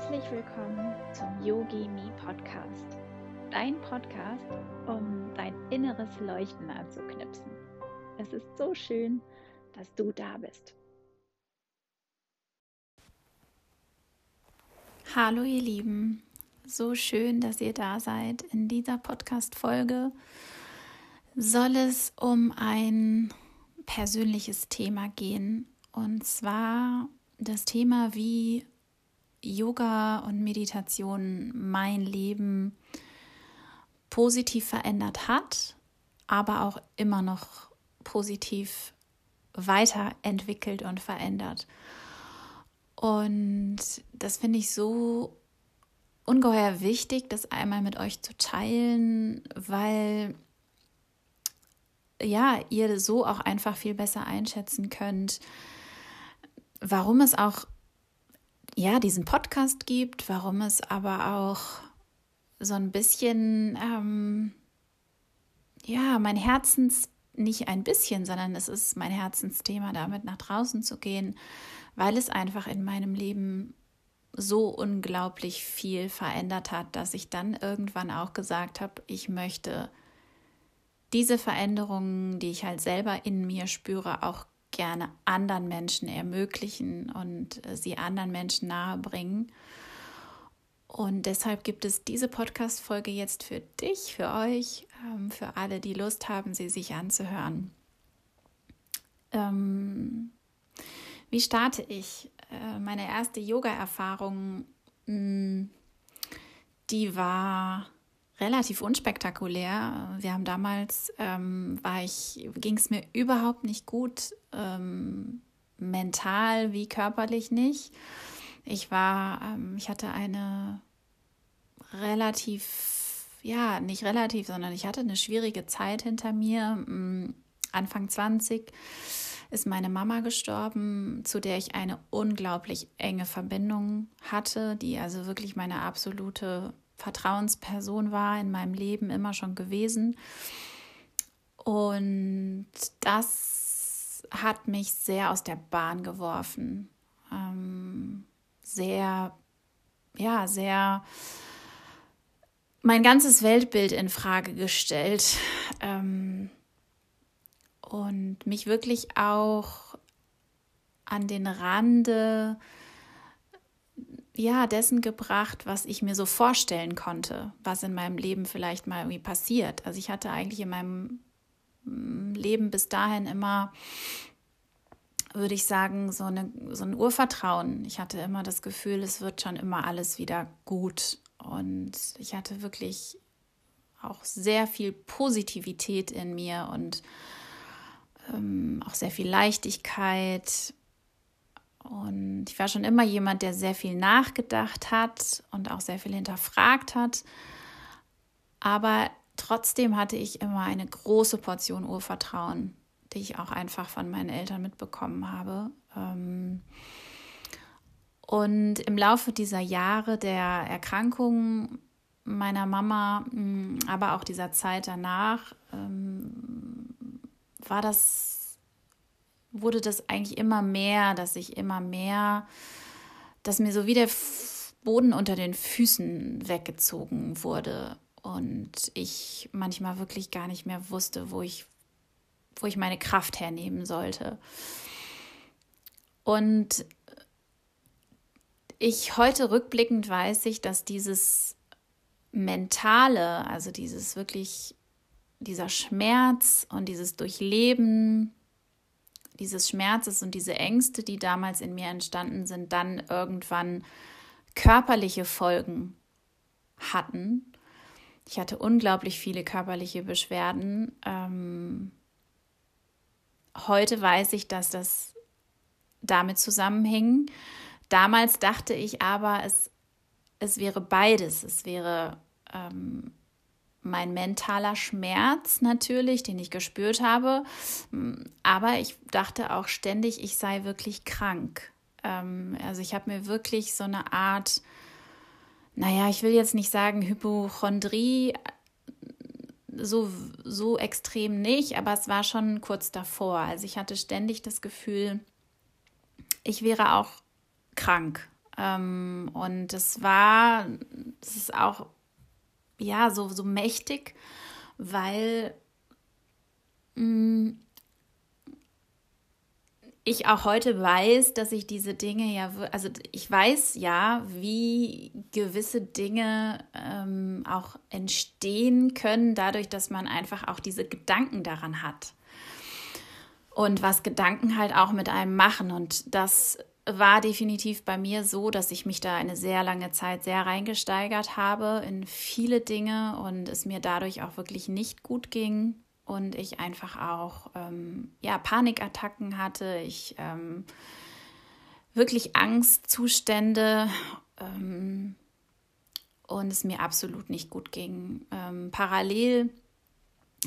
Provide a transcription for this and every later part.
Herzlich willkommen zum Yogi Me Podcast. Dein Podcast, um dein inneres Leuchten anzuknipsen. Es ist so schön, dass du da bist. Hallo ihr Lieben, so schön, dass ihr da seid. In dieser Podcast-Folge soll es um ein persönliches Thema gehen. Und zwar das Thema, wie Yoga und Meditation mein Leben positiv verändert hat, aber auch immer noch positiv weiterentwickelt und verändert. Und das finde ich so ungeheuer wichtig, das einmal mit euch zu teilen, weil ja, ihr so auch einfach viel besser einschätzen könnt, warum es auch ja diesen Podcast gibt, warum es aber auch so ein bisschen ähm, ja mein Herzens nicht ein bisschen, sondern es ist mein Herzensthema, damit nach draußen zu gehen, weil es einfach in meinem Leben so unglaublich viel verändert hat, dass ich dann irgendwann auch gesagt habe, ich möchte diese Veränderungen, die ich halt selber in mir spüre, auch gerne anderen Menschen ermöglichen und äh, sie anderen Menschen nahebringen. Und deshalb gibt es diese Podcast-Folge jetzt für dich, für euch, ähm, für alle, die Lust haben, sie sich anzuhören. Ähm, wie starte ich? Äh, meine erste Yoga-Erfahrung, mm, die war relativ unspektakulär. Wir haben damals, ähm, war ich, ging es mir überhaupt nicht gut, ähm, mental wie körperlich nicht. Ich war, ähm, ich hatte eine relativ, ja, nicht relativ, sondern ich hatte eine schwierige Zeit hinter mir. Mm, Anfang 20 ist meine Mama gestorben, zu der ich eine unglaublich enge Verbindung hatte, die also wirklich meine absolute Vertrauensperson war in meinem Leben immer schon gewesen. Und das hat mich sehr aus der Bahn geworfen. Ähm, sehr, ja, sehr mein ganzes Weltbild in Frage gestellt ähm, und mich wirklich auch an den Rande ja, dessen gebracht, was ich mir so vorstellen konnte, was in meinem Leben vielleicht mal irgendwie passiert. Also ich hatte eigentlich in meinem Leben bis dahin immer, würde ich sagen, so, eine, so ein Urvertrauen. Ich hatte immer das Gefühl, es wird schon immer alles wieder gut. Und ich hatte wirklich auch sehr viel Positivität in mir und ähm, auch sehr viel Leichtigkeit und ich war schon immer jemand, der sehr viel nachgedacht hat und auch sehr viel hinterfragt hat. Aber trotzdem hatte ich immer eine große Portion Urvertrauen, die ich auch einfach von meinen Eltern mitbekommen habe. Ähm, und im Laufe dieser Jahre der Erkrankung meiner Mama, mm, aber auch dieser Zeit danach, ähm, war das wurde das eigentlich immer mehr, dass ich immer mehr, dass mir so wie der Boden unter den Füßen weggezogen wurde und ich manchmal wirklich gar nicht mehr wusste, wo ich, wo ich meine Kraft hernehmen sollte. Und ich heute rückblickend weiß ich, dass dieses mentale, also dieses wirklich, dieser Schmerz und dieses Durchleben dieses Schmerzes und diese Ängste, die damals in mir entstanden sind, dann irgendwann körperliche Folgen hatten. Ich hatte unglaublich viele körperliche Beschwerden. Ähm, heute weiß ich, dass das damit zusammenhing. Damals dachte ich aber, es, es wäre beides. Es wäre ähm, mein mentaler Schmerz natürlich, den ich gespürt habe. Aber ich dachte auch ständig, ich sei wirklich krank. Ähm, also ich habe mir wirklich so eine Art, naja, ich will jetzt nicht sagen Hypochondrie, so, so extrem nicht, aber es war schon kurz davor. Also ich hatte ständig das Gefühl, ich wäre auch krank. Ähm, und es war, es ist auch ja so, so mächtig, weil mm, ich auch heute weiß, dass ich diese Dinge ja, also ich weiß ja, wie gewisse Dinge ähm, auch entstehen können, dadurch, dass man einfach auch diese Gedanken daran hat. Und was Gedanken halt auch mit einem machen. Und das war definitiv bei mir so, dass ich mich da eine sehr lange Zeit sehr reingesteigert habe in viele Dinge und es mir dadurch auch wirklich nicht gut ging und ich einfach auch ähm, ja, Panikattacken hatte, ich ähm, wirklich Angstzustände ähm, und es mir absolut nicht gut ging. Ähm, parallel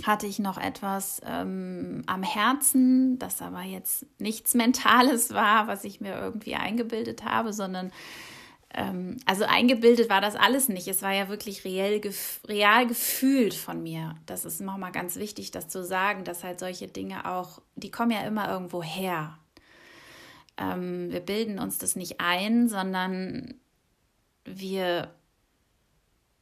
hatte ich noch etwas ähm, am Herzen, das aber jetzt nichts Mentales war, was ich mir irgendwie eingebildet habe, sondern ähm, also eingebildet war das alles nicht. Es war ja wirklich real, gef real gefühlt von mir. Das ist nochmal ganz wichtig, das zu sagen, dass halt solche Dinge auch, die kommen ja immer irgendwo her. Ähm, wir bilden uns das nicht ein, sondern wir,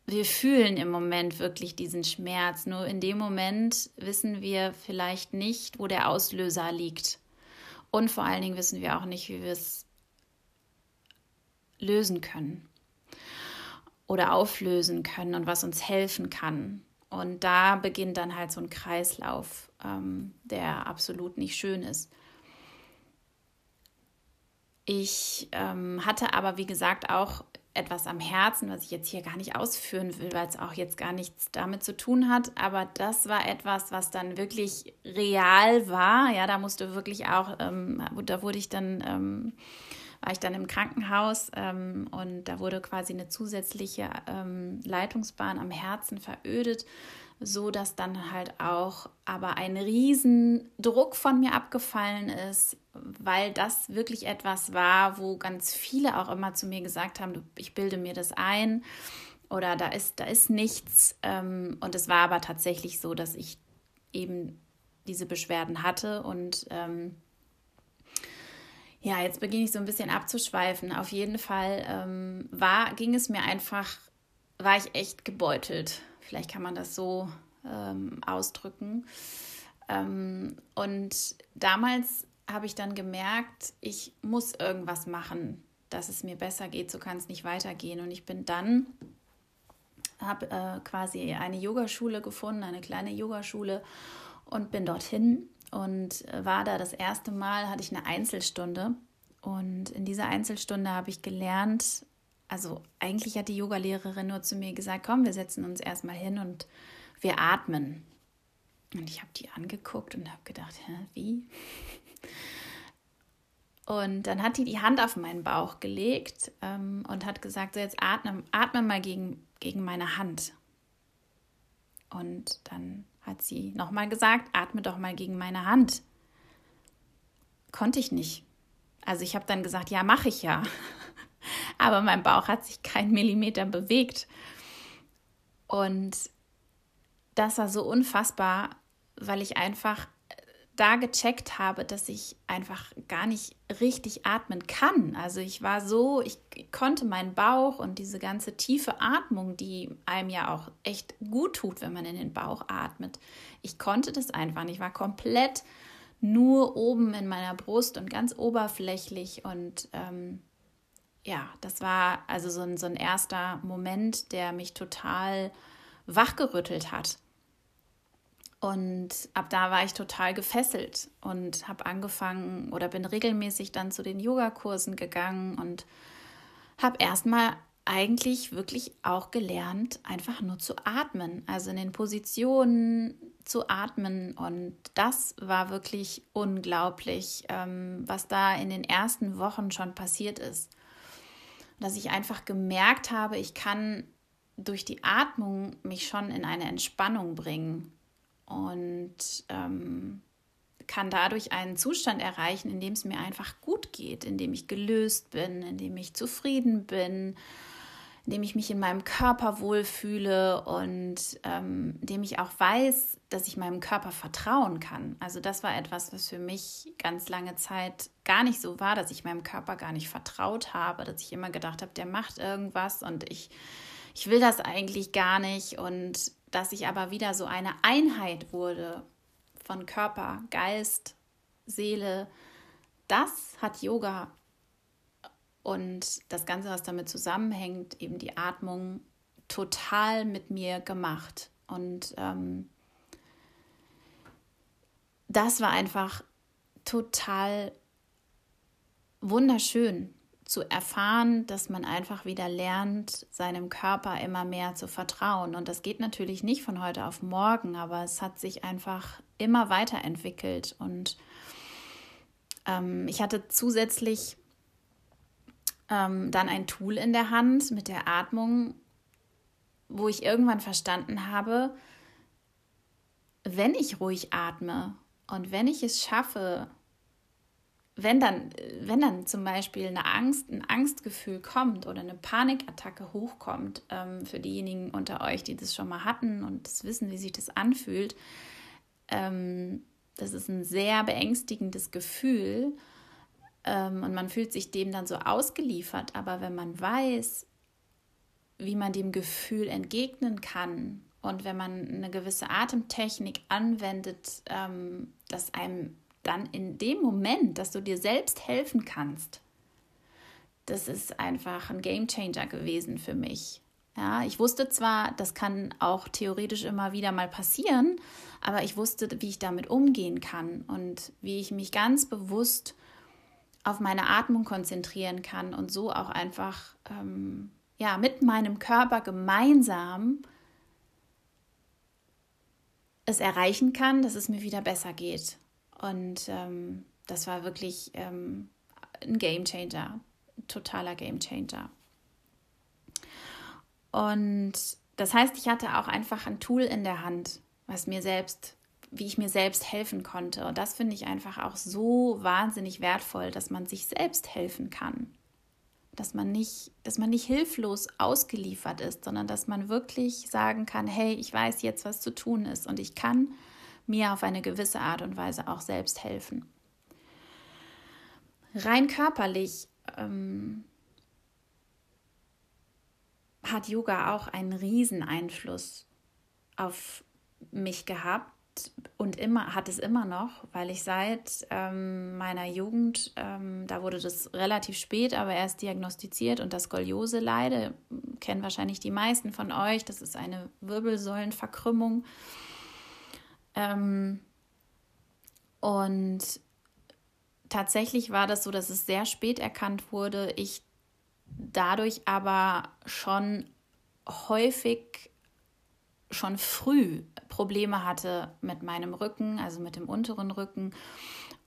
wir fühlen im Moment wirklich diesen Schmerz. Nur in dem Moment wissen wir vielleicht nicht, wo der Auslöser liegt. Und vor allen Dingen wissen wir auch nicht, wie wir es lösen können oder auflösen können und was uns helfen kann. Und da beginnt dann halt so ein Kreislauf, ähm, der absolut nicht schön ist. Ich ähm, hatte aber, wie gesagt, auch etwas am Herzen, was ich jetzt hier gar nicht ausführen will, weil es auch jetzt gar nichts damit zu tun hat. Aber das war etwas, was dann wirklich real war. Ja, da musste wirklich auch, ähm, da wurde ich dann ähm, war ich dann im Krankenhaus ähm, und da wurde quasi eine zusätzliche ähm, Leitungsbahn am Herzen verödet, so dass dann halt auch aber ein riesen Druck von mir abgefallen ist, weil das wirklich etwas war, wo ganz viele auch immer zu mir gesagt haben, ich bilde mir das ein oder da ist, da ist nichts. Ähm, und es war aber tatsächlich so, dass ich eben diese Beschwerden hatte und ähm, ja, jetzt beginne ich so ein bisschen abzuschweifen. Auf jeden Fall ähm, war, ging es mir einfach, war ich echt gebeutelt. Vielleicht kann man das so ähm, ausdrücken. Ähm, und damals habe ich dann gemerkt, ich muss irgendwas machen, dass es mir besser geht. So kann es nicht weitergehen. Und ich bin dann, habe äh, quasi eine Yogaschule gefunden, eine kleine Yogaschule und bin dorthin und war da das erste Mal, hatte ich eine Einzelstunde. Und in dieser Einzelstunde habe ich gelernt, also eigentlich hat die Yogalehrerin nur zu mir gesagt, komm, wir setzen uns erstmal hin und wir atmen. Und ich habe die angeguckt und habe gedacht, hä, wie? Und dann hat die die Hand auf meinen Bauch gelegt ähm, und hat gesagt, so jetzt atme, atme mal gegen, gegen meine Hand. Und dann hat sie nochmal gesagt, atme doch mal gegen meine Hand. Konnte ich nicht. Also ich habe dann gesagt, ja, mache ich ja. Aber mein Bauch hat sich kein Millimeter bewegt. Und das war so unfassbar, weil ich einfach da gecheckt habe, dass ich einfach gar nicht richtig atmen kann. Also ich war so, ich konnte meinen Bauch und diese ganze tiefe Atmung, die einem ja auch echt gut tut, wenn man in den Bauch atmet. Ich konnte das einfach nicht. Ich war komplett nur oben in meiner Brust und ganz oberflächlich und ähm, ja, das war also so ein, so ein erster Moment, der mich total wachgerüttelt hat. Und ab da war ich total gefesselt und habe angefangen oder bin regelmäßig dann zu den Yogakursen gegangen und habe erstmal eigentlich wirklich auch gelernt, einfach nur zu atmen, also in den Positionen zu atmen. Und das war wirklich unglaublich, ähm, was da in den ersten Wochen schon passiert ist. Dass ich einfach gemerkt habe, ich kann durch die Atmung mich schon in eine Entspannung bringen und ähm, kann dadurch einen Zustand erreichen, in dem es mir einfach gut geht, in dem ich gelöst bin, in dem ich zufrieden bin, in dem ich mich in meinem Körper wohlfühle und ähm, in dem ich auch weiß, dass ich meinem Körper vertrauen kann. Also das war etwas, was für mich ganz lange Zeit gar nicht so war, dass ich meinem Körper gar nicht vertraut habe, dass ich immer gedacht habe, der macht irgendwas und ich, ich will das eigentlich gar nicht und dass ich aber wieder so eine Einheit wurde von Körper, Geist, Seele, das hat Yoga und das Ganze, was damit zusammenhängt, eben die Atmung, total mit mir gemacht. Und ähm, das war einfach total wunderschön zu erfahren, dass man einfach wieder lernt, seinem Körper immer mehr zu vertrauen. Und das geht natürlich nicht von heute auf morgen, aber es hat sich einfach immer weiterentwickelt. Und ähm, ich hatte zusätzlich ähm, dann ein Tool in der Hand mit der Atmung, wo ich irgendwann verstanden habe, wenn ich ruhig atme und wenn ich es schaffe, wenn dann, wenn dann zum Beispiel eine Angst, ein Angstgefühl kommt oder eine Panikattacke hochkommt, ähm, für diejenigen unter euch, die das schon mal hatten und das wissen, wie sich das anfühlt, ähm, das ist ein sehr beängstigendes Gefühl ähm, und man fühlt sich dem dann so ausgeliefert. Aber wenn man weiß, wie man dem Gefühl entgegnen kann und wenn man eine gewisse Atemtechnik anwendet, ähm, dass einem dann in dem Moment, dass du dir selbst helfen kannst, das ist einfach ein Game Changer gewesen für mich. Ja, ich wusste zwar, das kann auch theoretisch immer wieder mal passieren, aber ich wusste, wie ich damit umgehen kann und wie ich mich ganz bewusst auf meine Atmung konzentrieren kann und so auch einfach ähm, ja, mit meinem Körper gemeinsam es erreichen kann, dass es mir wieder besser geht. Und ähm, das war wirklich ähm, ein Game Changer, ein totaler Game Changer. Und das heißt, ich hatte auch einfach ein Tool in der Hand, was mir selbst wie ich mir selbst helfen konnte. Und das finde ich einfach auch so wahnsinnig wertvoll, dass man sich selbst helfen kann. Dass man nicht, dass man nicht hilflos ausgeliefert ist, sondern dass man wirklich sagen kann, hey, ich weiß jetzt, was zu tun ist und ich kann mir auf eine gewisse Art und Weise auch selbst helfen. Rein körperlich ähm, hat Yoga auch einen riesen Einfluss auf mich gehabt und immer hat es immer noch, weil ich seit ähm, meiner Jugend, ähm, da wurde das relativ spät, aber erst diagnostiziert und das Skoliose leide, kennen wahrscheinlich die meisten von euch. Das ist eine Wirbelsäulenverkrümmung. Ähm, und tatsächlich war das so, dass es sehr spät erkannt wurde. Ich dadurch aber schon häufig schon früh Probleme hatte mit meinem Rücken, also mit dem unteren Rücken.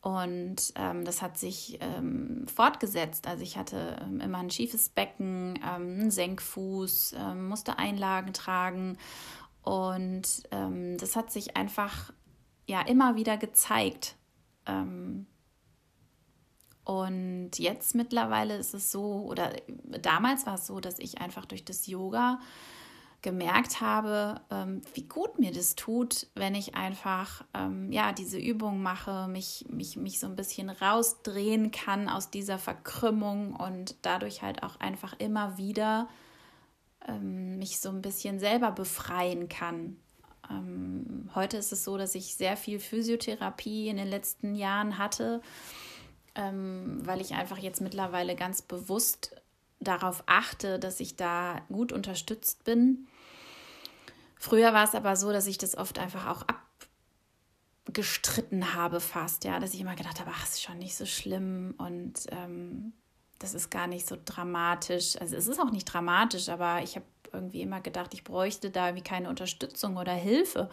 Und ähm, das hat sich ähm, fortgesetzt. Also ich hatte ähm, immer ein schiefes Becken, ähm, einen Senkfuß, ähm, musste Einlagen tragen. Und ähm, das hat sich einfach ja immer wieder gezeigt. und jetzt mittlerweile ist es so, oder damals war es so, dass ich einfach durch das Yoga gemerkt habe, ähm, wie gut mir das tut, wenn ich einfach ähm, ja diese Übung mache, mich, mich, mich so ein bisschen rausdrehen kann aus dieser Verkrümmung und dadurch halt auch einfach immer wieder ähm, mich so ein bisschen selber befreien kann. Ähm, heute ist es so, dass ich sehr viel Physiotherapie in den letzten Jahren hatte, ähm, weil ich einfach jetzt mittlerweile ganz bewusst darauf achte, dass ich da gut unterstützt bin Früher war es aber so, dass ich das oft einfach auch abgestritten habe fast, ja, dass ich immer gedacht habe, ach, ist schon nicht so schlimm und ähm, das ist gar nicht so dramatisch. Also es ist auch nicht dramatisch, aber ich habe irgendwie immer gedacht, ich bräuchte da wie keine Unterstützung oder Hilfe.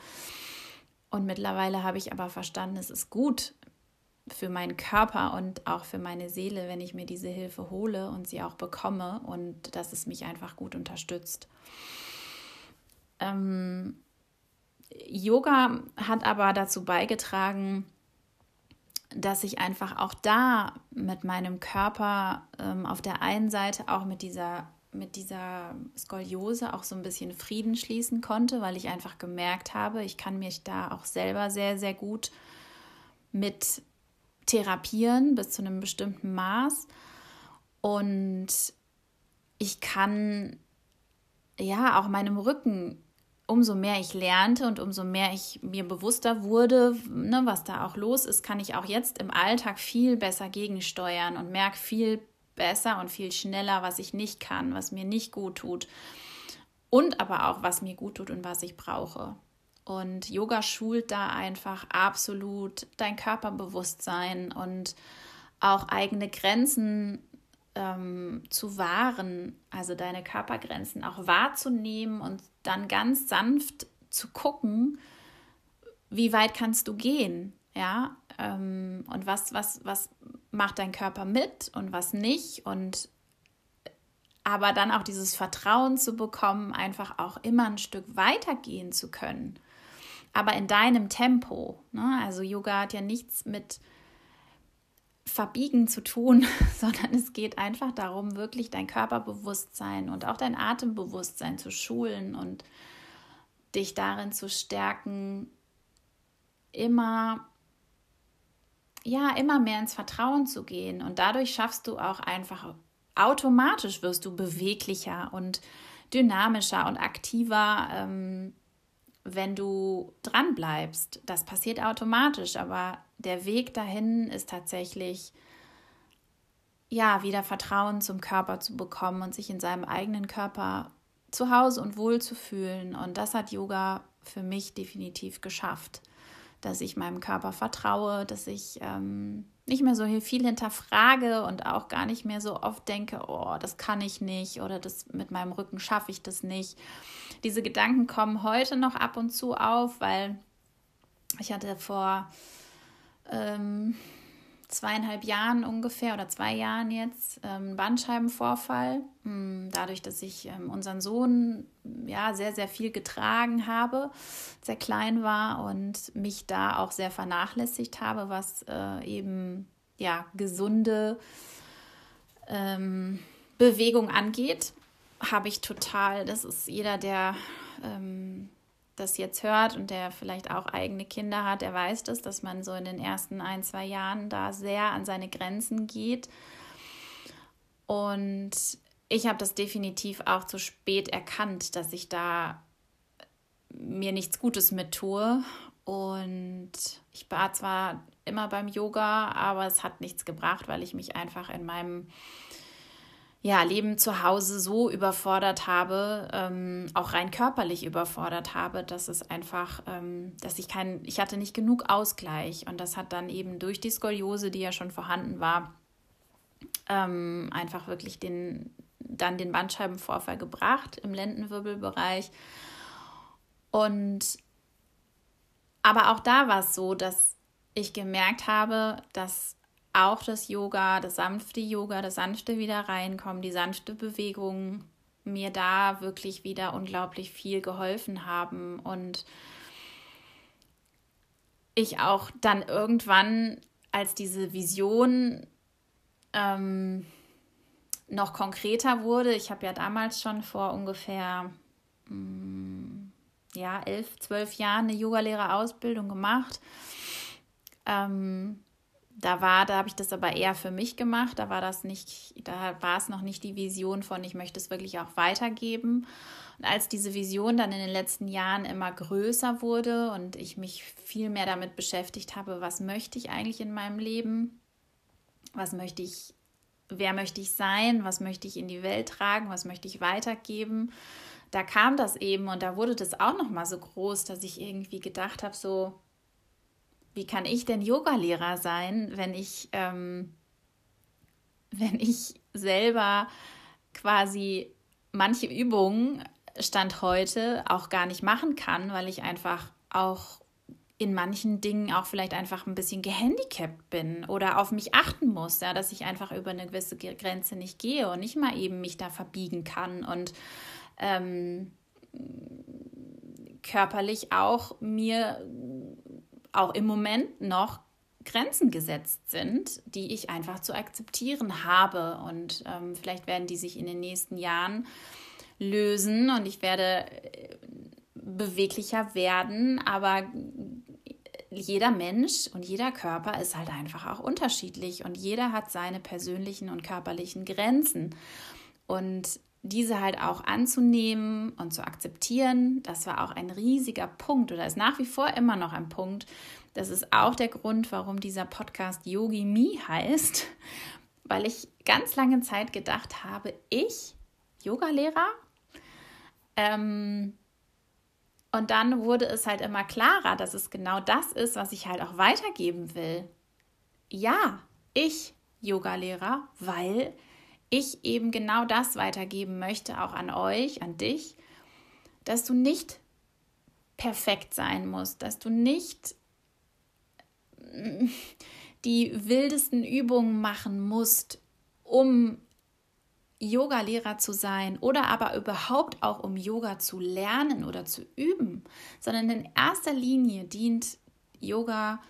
Und mittlerweile habe ich aber verstanden, es ist gut für meinen Körper und auch für meine Seele, wenn ich mir diese Hilfe hole und sie auch bekomme und dass es mich einfach gut unterstützt. Ähm, Yoga hat aber dazu beigetragen, dass ich einfach auch da mit meinem Körper ähm, auf der einen Seite auch mit dieser mit dieser Skoliose auch so ein bisschen Frieden schließen konnte, weil ich einfach gemerkt habe, ich kann mich da auch selber sehr, sehr gut mit therapieren bis zu einem bestimmten Maß. Und ich kann ja auch meinem Rücken, umso mehr ich lernte und umso mehr ich mir bewusster wurde, ne, was da auch los ist, kann ich auch jetzt im Alltag viel besser gegensteuern und merke viel besser und viel schneller, was ich nicht kann, was mir nicht gut tut. Und aber auch, was mir gut tut und was ich brauche. Und Yoga schult da einfach absolut dein Körperbewusstsein und auch eigene Grenzen ähm, zu wahren, also deine Körpergrenzen auch wahrzunehmen und dann ganz sanft zu gucken, wie weit kannst du gehen, ja, ähm, und was, was, was macht dein Körper mit und was nicht und aber dann auch dieses Vertrauen zu bekommen, einfach auch immer ein Stück weitergehen zu können, aber in deinem Tempo. Ne? Also Yoga hat ja nichts mit Verbiegen zu tun, sondern es geht einfach darum, wirklich dein Körperbewusstsein und auch dein Atembewusstsein zu schulen und dich darin zu stärken, immer ja, immer mehr ins Vertrauen zu gehen und dadurch schaffst du auch einfach automatisch wirst du beweglicher und dynamischer und aktiver, ähm, wenn du dran bleibst. Das passiert automatisch, aber der Weg dahin ist tatsächlich, ja, wieder Vertrauen zum Körper zu bekommen und sich in seinem eigenen Körper zu Hause und wohl zu fühlen. Und das hat Yoga für mich definitiv geschafft, dass ich meinem Körper vertraue, dass ich ähm, nicht mehr so viel hinterfrage und auch gar nicht mehr so oft denke, oh, das kann ich nicht oder das mit meinem Rücken schaffe ich das nicht. Diese Gedanken kommen heute noch ab und zu auf, weil ich hatte vor ähm, zweieinhalb Jahren ungefähr oder zwei Jahren jetzt ähm, Bandscheibenvorfall. Hm, dadurch, dass ich ähm, unseren Sohn ja sehr, sehr viel getragen habe, sehr klein war und mich da auch sehr vernachlässigt habe, was äh, eben ja gesunde ähm, Bewegung angeht, habe ich total, das ist jeder, der ähm, das jetzt hört und der vielleicht auch eigene Kinder hat, der weiß das, dass man so in den ersten ein, zwei Jahren da sehr an seine Grenzen geht. Und ich habe das definitiv auch zu spät erkannt, dass ich da mir nichts Gutes mit tue. Und ich war zwar immer beim Yoga, aber es hat nichts gebracht, weil ich mich einfach in meinem ja, Leben zu Hause so überfordert habe, ähm, auch rein körperlich überfordert habe, dass es einfach, ähm, dass ich kein, ich hatte nicht genug Ausgleich. Und das hat dann eben durch die Skoliose, die ja schon vorhanden war, ähm, einfach wirklich den, dann den Bandscheibenvorfall gebracht im Lendenwirbelbereich. Und aber auch da war es so, dass ich gemerkt habe, dass auch das Yoga, das sanfte Yoga, das sanfte wieder reinkommen, die sanfte Bewegung mir da wirklich wieder unglaublich viel geholfen haben und ich auch dann irgendwann, als diese Vision ähm, noch konkreter wurde, ich habe ja damals schon vor ungefähr mh, mm, ja, elf, zwölf Jahren eine Yogalehrerausbildung gemacht. Ähm, da war, da habe ich das aber eher für mich gemacht. Da war das nicht, da war es noch nicht die Vision von, ich möchte es wirklich auch weitergeben. Und als diese Vision dann in den letzten Jahren immer größer wurde und ich mich viel mehr damit beschäftigt habe, was möchte ich eigentlich in meinem Leben? Was möchte ich, wer möchte ich sein? Was möchte ich in die Welt tragen? Was möchte ich weitergeben? Da kam das eben und da wurde das auch noch mal so groß, dass ich irgendwie gedacht habe, so wie kann ich denn Yogalehrer sein, wenn ich, ähm, wenn ich selber quasi manche Übungen Stand heute auch gar nicht machen kann, weil ich einfach auch in manchen Dingen auch vielleicht einfach ein bisschen gehandicapt bin oder auf mich achten muss, ja, dass ich einfach über eine gewisse Grenze nicht gehe und nicht mal eben mich da verbiegen kann und ähm, körperlich auch mir auch im Moment noch Grenzen gesetzt sind, die ich einfach zu akzeptieren habe. Und ähm, vielleicht werden die sich in den nächsten Jahren lösen und ich werde äh, beweglicher werden, aber jeder Mensch und jeder Körper ist halt einfach auch unterschiedlich und jeder hat seine persönlichen und körperlichen Grenzen. Und diese halt auch anzunehmen und zu akzeptieren, das war auch ein riesiger Punkt oder ist nach wie vor immer noch ein Punkt. Das ist auch der Grund, warum dieser Podcast Yogi Me heißt, weil ich ganz lange Zeit gedacht habe, ich, Yogalehrer, ähm, und dann wurde es halt immer klarer, dass es genau das ist, was ich halt auch weitergeben will. Ja, ich Yogalehrer, weil ich eben genau das weitergeben möchte, auch an euch, an dich, dass du nicht perfekt sein musst, dass du nicht mm, die wildesten Übungen machen musst, um Yoga-Lehrer zu sein oder aber überhaupt auch um Yoga zu lernen oder zu üben, sondern in erster Linie dient Yoga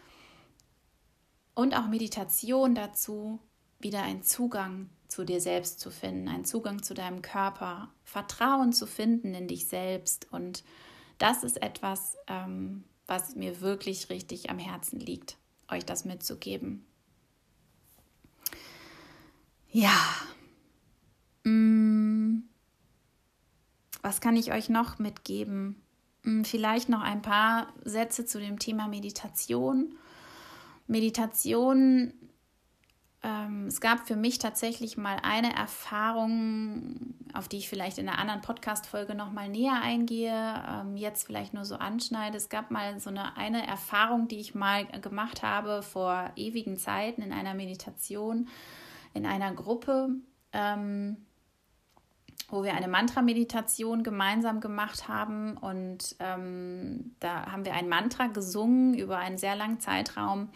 und auch Meditation dazu, wieder einen Zugang zu dir selbst zu finden, einen Zugang zu deinem Körper, Vertrauen zu finden in dich selbst. Und das ist etwas, ähm, was mir wirklich richtig am Herzen liegt, euch das mitzugeben. Ja, Mm. Was kann ich euch noch mitgeben? Mm, vielleicht noch ein paar Sätze zu dem Thema Meditation. Meditation, ähm, es gab für mich tatsächlich mal eine Erfahrung, auf die ich vielleicht in einer anderen Podcast-Folge nochmal näher eingehe, ähm, jetzt vielleicht nur so anschneide. Es gab mal so eine, eine Erfahrung, die ich mal gemacht habe vor ewigen Zeiten in einer Meditation, in einer Gruppe. Ähm, wo wir eine Mantra-Meditation gemeinsam gemacht haben. Und ähm, da haben wir ein Mantra gesungen über einen sehr langen Zeitraum.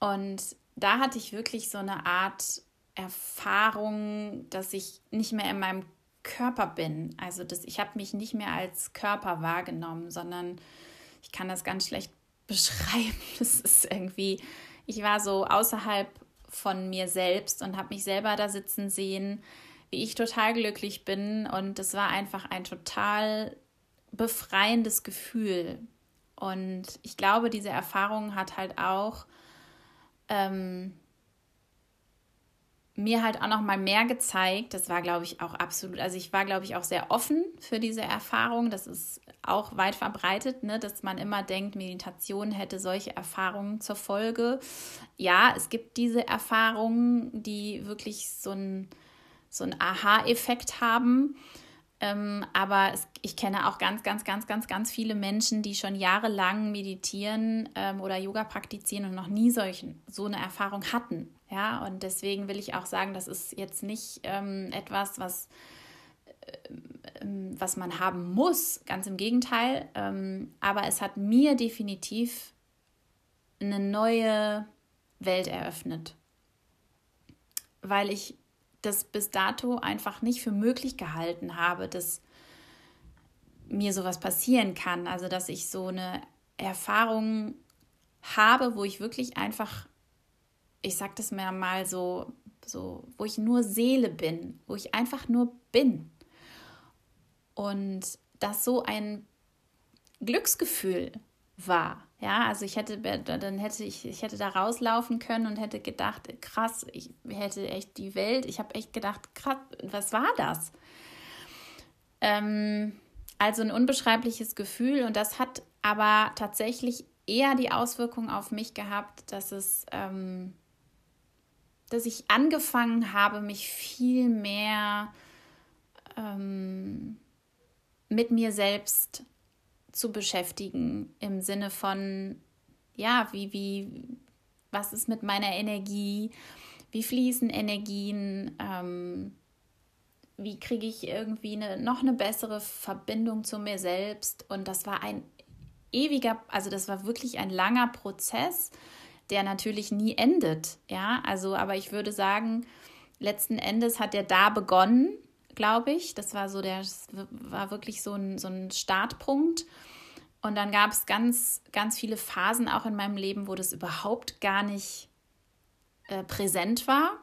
Und da hatte ich wirklich so eine Art Erfahrung, dass ich nicht mehr in meinem Körper bin. Also dass ich habe mich nicht mehr als Körper wahrgenommen, sondern ich kann das ganz schlecht beschreiben. Das ist irgendwie, ich war so außerhalb von mir selbst und habe mich selber da sitzen sehen wie ich total glücklich bin. Und es war einfach ein total befreiendes Gefühl. Und ich glaube, diese Erfahrung hat halt auch ähm, mir halt auch noch mal mehr gezeigt. Das war, glaube ich, auch absolut. Also ich war, glaube ich, auch sehr offen für diese Erfahrung. Das ist auch weit verbreitet, ne, dass man immer denkt, Meditation hätte solche Erfahrungen zur Folge. Ja, es gibt diese Erfahrungen, die wirklich so ein so einen Aha-Effekt haben. Ähm, aber es, ich kenne auch ganz, ganz, ganz, ganz, ganz viele Menschen, die schon jahrelang meditieren ähm, oder Yoga praktizieren und noch nie solchen, so eine Erfahrung hatten. Ja, und deswegen will ich auch sagen, das ist jetzt nicht ähm, etwas, was, äh, was man haben muss, ganz im Gegenteil. Ähm, aber es hat mir definitiv eine neue Welt eröffnet, weil ich das bis dato einfach nicht für möglich gehalten habe, dass mir sowas passieren kann. Also, dass ich so eine Erfahrung habe, wo ich wirklich einfach, ich sag das mir mal so, so, wo ich nur Seele bin, wo ich einfach nur bin. Und das so ein Glücksgefühl war. Ja, also ich hätte, dann hätte ich, ich hätte da rauslaufen können und hätte gedacht, krass, ich hätte echt die Welt, ich habe echt gedacht, krass, was war das? Ähm, also ein unbeschreibliches Gefühl und das hat aber tatsächlich eher die Auswirkung auf mich gehabt, dass es, ähm, dass ich angefangen habe, mich viel mehr ähm, mit mir selbst zu beschäftigen im Sinne von, ja, wie, wie, was ist mit meiner Energie, wie fließen Energien, ähm, wie kriege ich irgendwie eine, noch eine bessere Verbindung zu mir selbst. Und das war ein ewiger, also das war wirklich ein langer Prozess, der natürlich nie endet. Ja, also, aber ich würde sagen, letzten Endes hat er da begonnen glaube ich. Das war so der, war wirklich so ein, so ein Startpunkt. Und dann gab es ganz, ganz viele Phasen auch in meinem Leben, wo das überhaupt gar nicht äh, präsent war.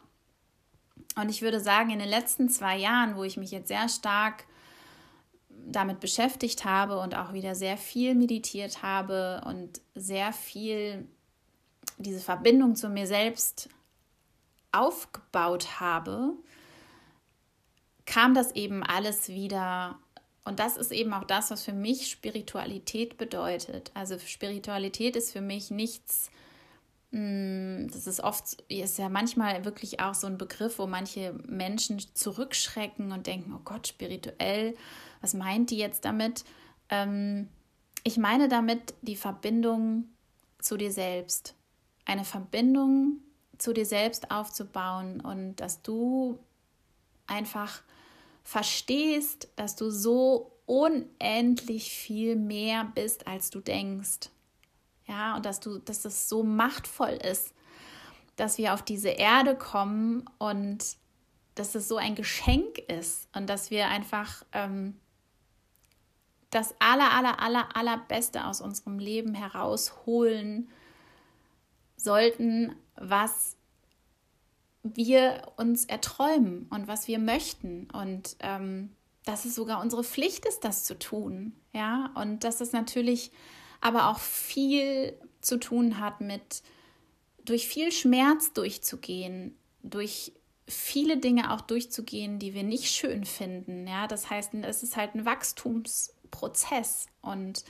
Und ich würde sagen, in den letzten zwei Jahren, wo ich mich jetzt sehr stark damit beschäftigt habe und auch wieder sehr viel meditiert habe und sehr viel diese Verbindung zu mir selbst aufgebaut habe, kam das eben alles wieder. Und das ist eben auch das, was für mich Spiritualität bedeutet. Also Spiritualität ist für mich nichts, hm, das ist oft, ist ja manchmal wirklich auch so ein Begriff, wo manche Menschen zurückschrecken und denken, oh Gott, spirituell, was meint die jetzt damit? Ähm, ich meine damit die Verbindung zu dir selbst. Eine Verbindung zu dir selbst aufzubauen und dass du einfach verstehst, dass du so unendlich viel mehr bist, als du denkst. Ja, und dass du, dass das so machtvoll ist, dass wir auf diese Erde kommen und dass es so ein Geschenk ist und dass wir einfach ähm, das aller, aller, aller, allerbeste aus unserem Leben herausholen sollten, was wir uns erträumen und was wir möchten. Und ähm, dass es sogar unsere Pflicht ist, das zu tun. Ja, und dass es natürlich aber auch viel zu tun hat mit durch viel Schmerz durchzugehen, durch viele Dinge auch durchzugehen, die wir nicht schön finden. Ja, das heißt, es ist halt ein Wachstumsprozess und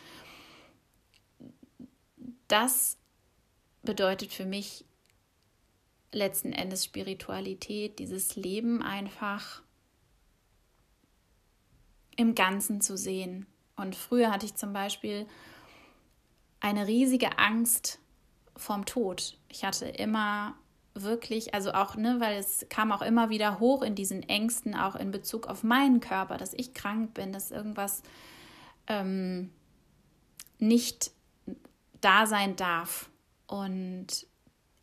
das bedeutet für mich letzten Endes Spiritualität, dieses Leben einfach im Ganzen zu sehen. Und früher hatte ich zum Beispiel eine riesige Angst vom Tod. Ich hatte immer wirklich, also auch, ne, weil es kam auch immer wieder hoch in diesen Ängsten, auch in Bezug auf meinen Körper, dass ich krank bin, dass irgendwas ähm, nicht da sein darf. Und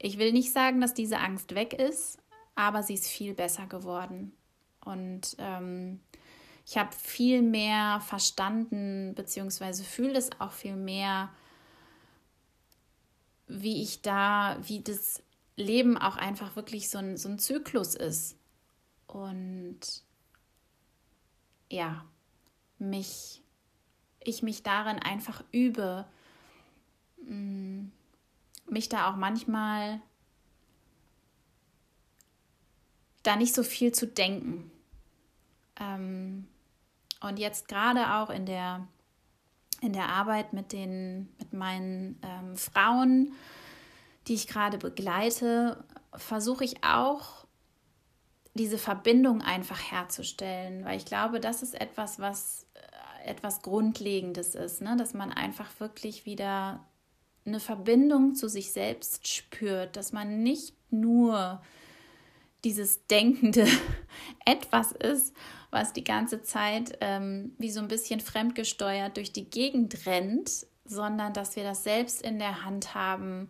ich will nicht sagen, dass diese Angst weg ist, aber sie ist viel besser geworden. Und ähm, ich habe viel mehr verstanden, beziehungsweise fühle es auch viel mehr, wie ich da, wie das Leben auch einfach wirklich so ein, so ein Zyklus ist. Und ja, mich, ich mich darin einfach übe, mm, mich da auch manchmal da nicht so viel zu denken. Ähm, und jetzt gerade auch in der, in der Arbeit mit, den, mit meinen ähm, Frauen, die ich gerade begleite, versuche ich auch diese Verbindung einfach herzustellen, weil ich glaube, das ist etwas, was äh, etwas Grundlegendes ist, ne? dass man einfach wirklich wieder eine Verbindung zu sich selbst spürt, dass man nicht nur dieses denkende Etwas ist, was die ganze Zeit ähm, wie so ein bisschen fremdgesteuert durch die Gegend rennt, sondern dass wir das selbst in der Hand haben,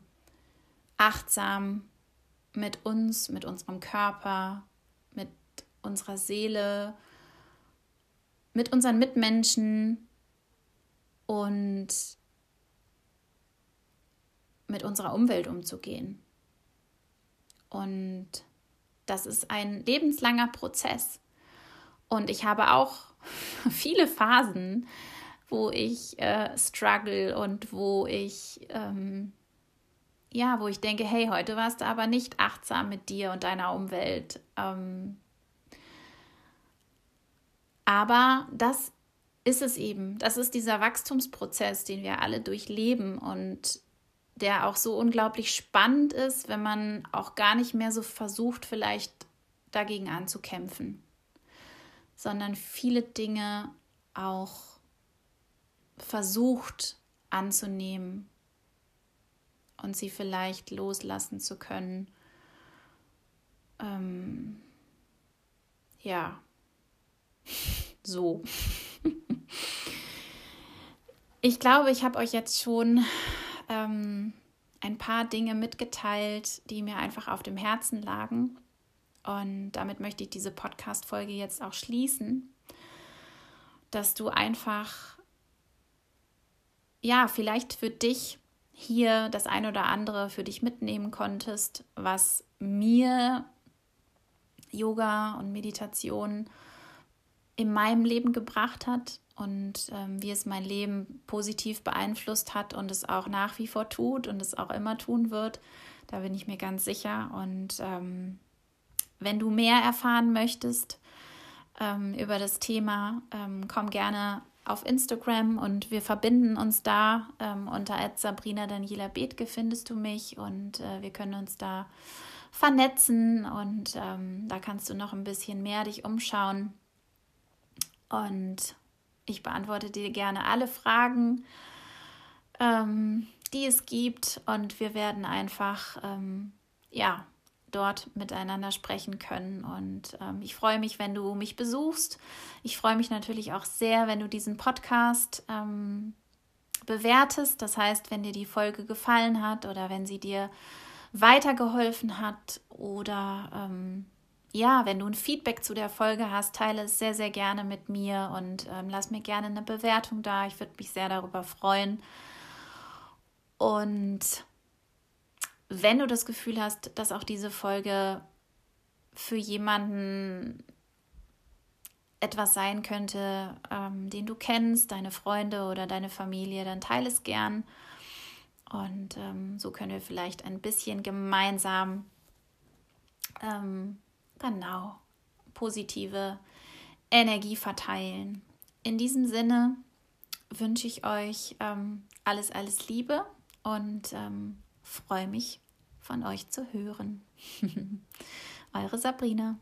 achtsam mit uns, mit unserem Körper, mit unserer Seele, mit unseren Mitmenschen und mit unserer Umwelt umzugehen. Und das ist ein lebenslanger Prozess. Und ich habe auch viele Phasen, wo ich äh, struggle und wo ich ähm, ja, wo ich denke, hey, heute warst du aber nicht achtsam mit dir und deiner Umwelt. Ähm, aber das ist es eben. Das ist dieser Wachstumsprozess, den wir alle durchleben und der auch so unglaublich spannend ist, wenn man auch gar nicht mehr so versucht, vielleicht dagegen anzukämpfen, sondern viele Dinge auch versucht anzunehmen und sie vielleicht loslassen zu können. Ähm, ja, so. ich glaube, ich habe euch jetzt schon ähm, ein paar Dinge mitgeteilt, die mir einfach auf dem Herzen lagen. Und damit möchte ich diese Podcast-Folge jetzt auch schließen, dass du einfach ja, vielleicht für dich hier das ein oder andere für dich mitnehmen konntest, was mir Yoga und Meditation in meinem Leben gebracht hat und ähm, wie es mein Leben positiv beeinflusst hat und es auch nach wie vor tut und es auch immer tun wird. Da bin ich mir ganz sicher. Und ähm, wenn du mehr erfahren möchtest ähm, über das Thema, ähm, komm gerne auf Instagram und wir verbinden uns da. Ähm, unter Sabrina Daniela Bethke findest du mich und äh, wir können uns da vernetzen und ähm, da kannst du noch ein bisschen mehr dich umschauen. Und ich beantworte dir gerne alle Fragen, ähm, die es gibt und wir werden einfach, ähm, ja, dort miteinander sprechen können. Und ähm, ich freue mich, wenn du mich besuchst. Ich freue mich natürlich auch sehr, wenn du diesen Podcast ähm, bewertest. Das heißt, wenn dir die Folge gefallen hat oder wenn sie dir weitergeholfen hat oder ähm, ja, wenn du ein Feedback zu der Folge hast, teile es sehr, sehr gerne mit mir und ähm, lass mir gerne eine Bewertung da. Ich würde mich sehr darüber freuen. Und wenn du das Gefühl hast, dass auch diese Folge für jemanden etwas sein könnte, ähm, den du kennst, deine Freunde oder deine Familie, dann teile es gern. Und ähm, so können wir vielleicht ein bisschen gemeinsam ähm, genau positive Energie verteilen. In diesem Sinne wünsche ich euch ähm, alles, alles Liebe und ähm, freue mich von euch zu hören. Eure Sabrina.